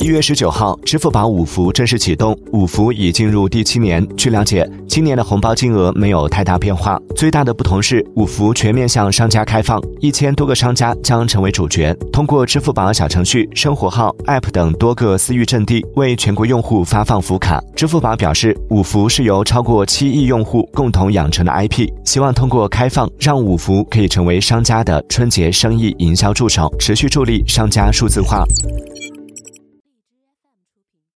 一月十九号，支付宝五福正式启动，五福已进入第七年。据了解，今年的红包金额没有太大变化，最大的不同是五福全面向商家开放，一千多个商家将成为主角，通过支付宝小程序、生活号、App 等多个私域阵地为全国用户发放福卡。支付宝表示，五福是由超过七亿用户共同养成的 IP，希望通过开放，让五福可以成为商家的春节生意营销助手，持续助力商家数字化。出品。